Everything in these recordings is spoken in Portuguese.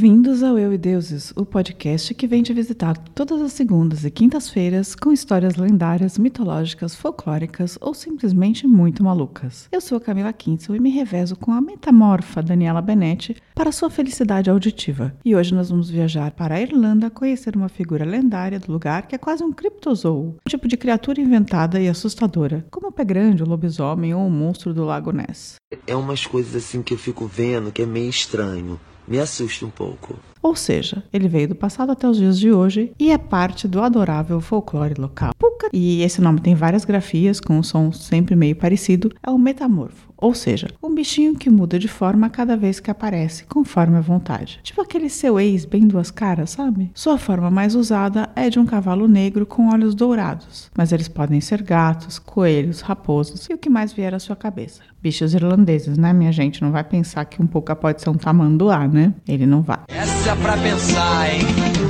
Bem-vindos ao Eu e Deuses, o podcast que vem te visitar todas as segundas e quintas-feiras com histórias lendárias, mitológicas, folclóricas ou simplesmente muito malucas. Eu sou a Camila Quintzel e me revezo com a metamorfa Daniela Benetti para sua felicidade auditiva. E hoje nós vamos viajar para a Irlanda conhecer uma figura lendária do lugar que é quase um criptozoo, um tipo de criatura inventada e assustadora, como o pé grande, o lobisomem ou o monstro do Lago Ness. É umas coisas assim que eu fico vendo que é meio estranho me assusta um pouco. Ou seja, ele veio do passado até os dias de hoje e é parte do adorável folclore local. Puka, e esse nome tem várias grafias com um som sempre meio parecido, é o metamorfo. Ou seja, um bichinho que muda de forma cada vez que aparece, conforme a vontade. Tipo aquele seu ex bem duas caras, sabe? Sua forma mais usada é de um cavalo negro com olhos dourados, mas eles podem ser gatos, coelhos, raposos e o que mais vier à sua cabeça. Bichos irlandeses, né, minha gente? Não vai pensar que um pouco pode ser um tamanduá, né? Ele não vai. Essa é pra pensar, hein?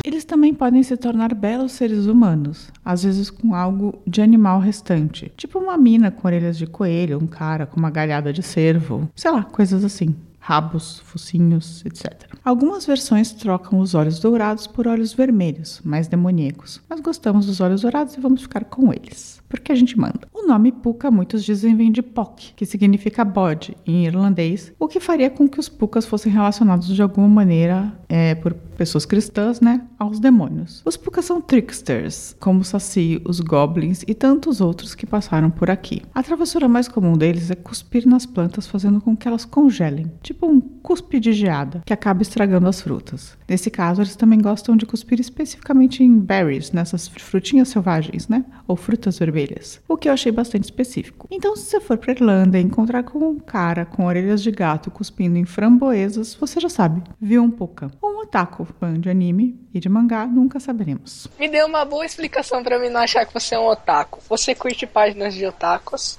Eles também podem se tornar belos seres humanos, às vezes com algo de animal restante, tipo uma mina com orelhas de coelho, um cara com uma galhada de cervo, sei lá, coisas assim rabos, focinhos, etc. Algumas versões trocam os olhos dourados por olhos vermelhos, mais demoníacos. Nós gostamos dos olhos dourados e vamos ficar com eles, porque a gente manda. O nome Puka muitos dizem vem de Pok, que significa bode em irlandês, o que faria com que os Pukas fossem relacionados de alguma maneira é, por pessoas cristãs, né, aos demônios. Os Pukas são tricksters, como o Saci, os Goblins e tantos outros que passaram por aqui. A travessura mais comum deles é cuspir nas plantas, fazendo com que elas congelem, tipo um cuspe de geada, que acaba estragando as frutas. Nesse caso, eles também gostam de cuspir especificamente em berries, nessas frutinhas selvagens, né, ou frutas vermelhas, o que eu achei bastante específico. Então, se você for para Irlanda e encontrar com um cara com orelhas de gato cuspindo em framboesas, você já sabe, viu um Puka. Ou um otaku, fã de anime e de mangá, nunca saberemos. Me deu uma boa explicação para mim não achar que você é um otaku. Você curte páginas de otakus,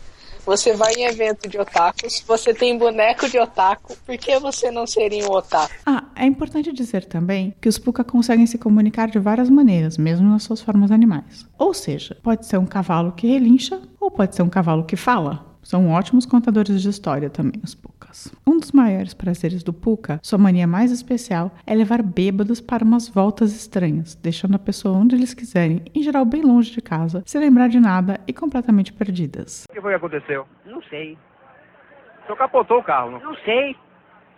você vai em evento de otakus, você tem boneco de otaku, por que você não seria um otaku? Ah, é importante dizer também que os puka conseguem se comunicar de várias maneiras, mesmo nas suas formas animais. Ou seja, pode ser um cavalo que relincha ou pode ser um cavalo que fala. São ótimos contadores de história também, os Pucas. Um dos maiores prazeres do Puca, sua mania mais especial, é levar bêbados para umas voltas estranhas, deixando a pessoa onde eles quiserem, em geral bem longe de casa, sem lembrar de nada e completamente perdidas. O que foi que aconteceu? Não sei. O senhor capotou o carro, não? Não sei.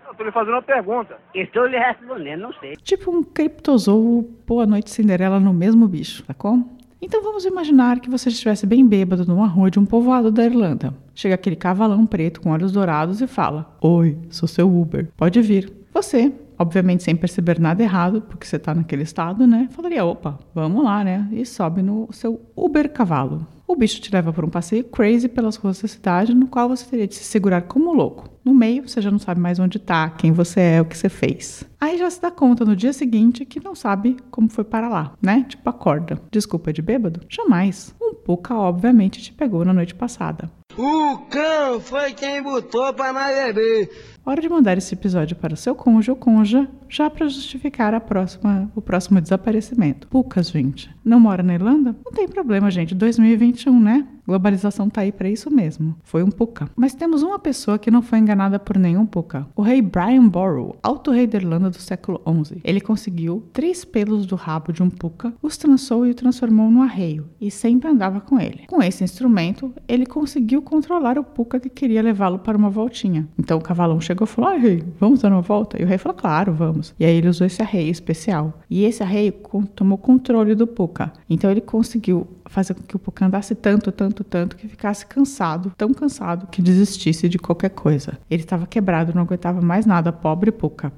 Eu tô lhe fazendo uma pergunta. Estou lhe respondendo, não sei. Tipo um criptozoo Boa Noite Cinderela no mesmo bicho, sacou? Então vamos imaginar que você estivesse bem bêbado numa rua de um povoado da Irlanda. Chega aquele cavalão preto com olhos dourados e fala: Oi, sou seu Uber, pode vir. Você, obviamente sem perceber nada errado, porque você está naquele estado, né? Falaria: opa, vamos lá, né? E sobe no seu Uber cavalo. O bicho te leva por um passeio crazy pelas ruas da cidade, no qual você teria de se segurar como louco. No meio, você já não sabe mais onde está, quem você é, o que você fez. Aí já se dá conta no dia seguinte que não sabe como foi para lá, né? Tipo, acorda. Desculpa de bêbado? Jamais. Um pouca, obviamente, te pegou na noite passada. O cão foi quem botou para nós beber. Hora de mandar esse episódio para o seu cônjuge ou conja, já para justificar a próxima, o próximo desaparecimento. Pucas, gente. Não mora na Irlanda? Não tem problema, gente. 2021, né? Globalização tá aí para isso mesmo. Foi um Puka. Mas temos uma pessoa que não foi enganada por nenhum Puka. O rei Brian Boru, alto rei da Irlanda do século XI. Ele conseguiu três pelos do rabo de um Puka, os trançou e o transformou num arreio, e sempre andava com ele. Com esse instrumento, ele conseguiu controlar o Puka que queria levá-lo para uma voltinha. Então o cavalão chegou e falou: Ai, rei, vamos dar uma volta? E o rei falou: Claro, vamos. E aí ele usou esse arreio especial. E esse arreio tomou controle do Puka. Então ele conseguiu fazer com que o Puka andasse tanto, tanto, tanto, que ficasse cansado, tão cansado que desistisse de qualquer coisa. Ele estava quebrado, não aguentava mais nada, pobre Puka.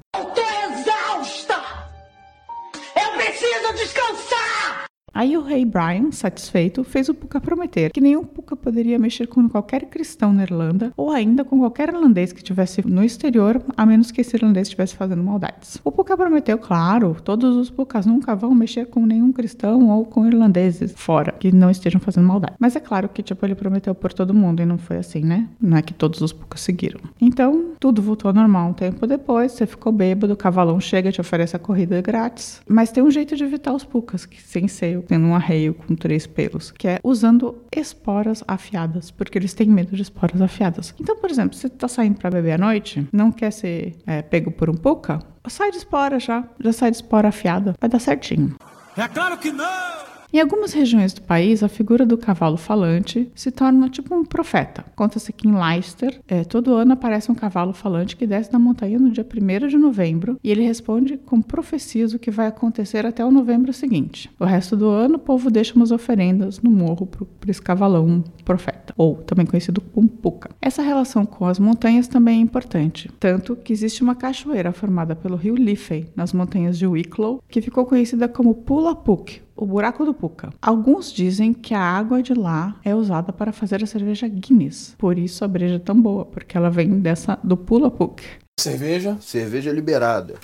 Aí o rei Brian, satisfeito, fez o Puka prometer que nenhum Puka poderia mexer com qualquer cristão na Irlanda ou ainda com qualquer irlandês que estivesse no exterior, a menos que esse irlandês estivesse fazendo maldades. O Puka prometeu, claro, todos os Pukas nunca vão mexer com nenhum cristão ou com irlandeses fora que não estejam fazendo maldade. Mas é claro que tipo ele prometeu por todo mundo e não foi assim, né? Não é que todos os Pukas seguiram. Então, tudo voltou ao normal um tempo depois, você ficou bêbado, o cavalão chega e te oferece a corrida grátis. Mas tem um jeito de evitar os Pukas, que sem ser tendo um arreio com três pelos, que é usando esporas afiadas, porque eles têm medo de esporas afiadas. Então, por exemplo, você tá saindo para beber à noite, não quer ser é, pego por um puca, sai de espora já, já sai de espora afiada, vai dar certinho. É claro que não! Em algumas regiões do país, a figura do cavalo falante se torna tipo um profeta. Conta-se que em Leicester, é, todo ano aparece um cavalo falante que desce da montanha no dia 1 de novembro e ele responde com profecias o que vai acontecer até o novembro seguinte. O resto do ano, o povo deixa umas oferendas no morro para esse cavalão profeta, ou também conhecido como Puka. Essa relação com as montanhas também é importante, tanto que existe uma cachoeira formada pelo rio Liffey, nas montanhas de Wicklow, que ficou conhecida como Pula Puk, o buraco do Puca. Alguns dizem que a água de lá é usada para fazer a cerveja Guinness. Por isso a breja é tão boa, porque ela vem dessa do Pula Puc. Cerveja. Cerveja liberada.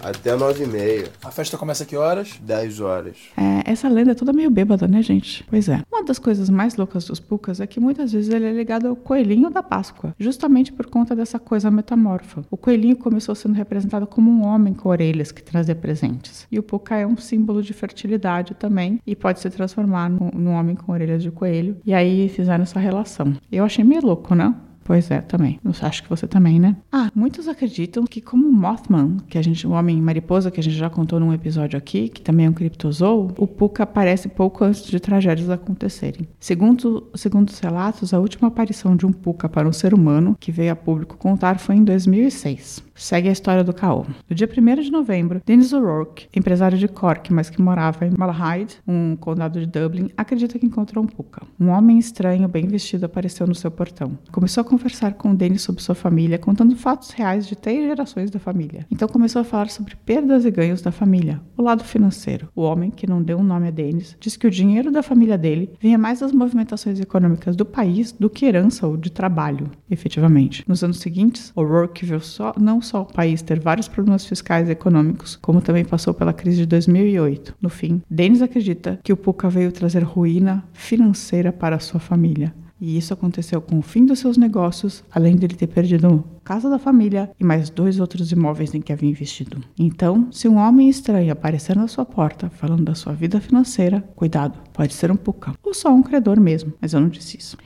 Até 9h30. A festa começa a que horas? 10 horas. É, essa lenda é toda meio bêbada, né, gente? Pois é. Uma das coisas mais loucas dos Pucas é que muitas vezes ele é ligado ao coelhinho da Páscoa, justamente por conta dessa coisa metamorfa. O coelhinho começou sendo representado como um homem com orelhas que trazia presentes. E o Puca é um símbolo de fertilidade também e pode se transformar num, num homem com orelhas de coelho. E aí fizeram essa relação. Eu achei meio louco, né? Pois é, também. Eu acho que você também, né? Ah, muitos acreditam que como Mothman, que a gente, o homem mariposa que a gente já contou num episódio aqui, que também é um criptozoo, o Puka aparece pouco antes de tragédias acontecerem. Segundo, segundo os relatos, a última aparição de um Puka para um ser humano que veio a público contar foi em 2006 segue a história do caô. No dia 1 de novembro, Dennis O'Rourke, empresário de Cork, mas que morava em Malahide, um condado de Dublin, acredita que encontrou um puka. Um homem estranho, bem vestido, apareceu no seu portão. Começou a conversar com Dennis sobre sua família, contando fatos reais de três gerações da família. Então começou a falar sobre perdas e ganhos da família, o lado financeiro. O homem, que não deu um nome a Dennis, disse que o dinheiro da família dele vinha mais das movimentações econômicas do país do que herança ou de trabalho, efetivamente. Nos anos seguintes, O'Rourke viu só não só o país ter vários problemas fiscais e econômicos, como também passou pela crise de 2008. No fim, Denis acredita que o Puka veio trazer ruína financeira para sua família. E isso aconteceu com o fim dos seus negócios, além de ele ter perdido casa da família e mais dois outros imóveis em que havia investido. Então, se um homem estranho aparecer na sua porta falando da sua vida financeira, cuidado, pode ser um puca. Ou só um credor mesmo, mas eu não disse isso.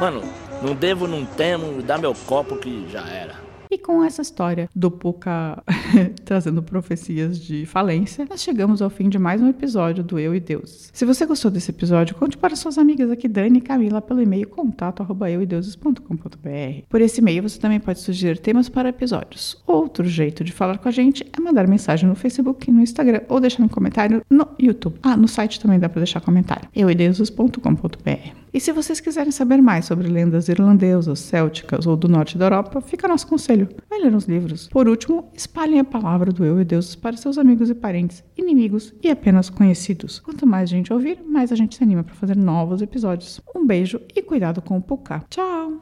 Mano, não devo, não temo, dá meu copo que já era. E com essa história do Puka trazendo profecias de falência, nós chegamos ao fim de mais um episódio do Eu e Deus. Se você gostou desse episódio, conte para suas amigas aqui, Dani e Camila, pelo e-mail contato@euideuses.com.br. Por esse e-mail você também pode sugerir temas para episódios. Outro jeito de falar com a gente é mandar mensagem no Facebook, no Instagram ou deixar um comentário no YouTube. Ah, no site também dá para deixar comentário. euideuses.com.br. E se vocês quiserem saber mais sobre lendas irlandesas, célticas ou do norte da Europa, fica nosso conselho. Vai ler uns livros. Por último, espalhem a palavra do Eu e Deus para seus amigos e parentes, inimigos e apenas conhecidos. Quanto mais gente ouvir, mais a gente se anima para fazer novos episódios. Um beijo e cuidado com o Pucá. Tchau!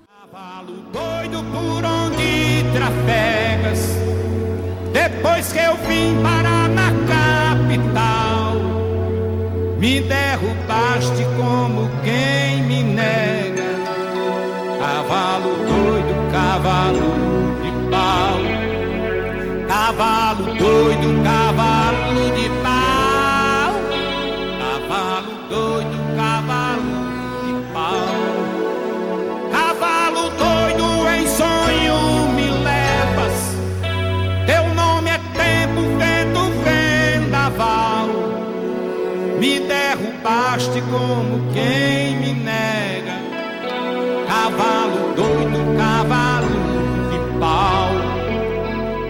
Depois que eu vim parar na capital Me derrubaste como quem Cavalo doido, cavalo de pau. Cavalo doido,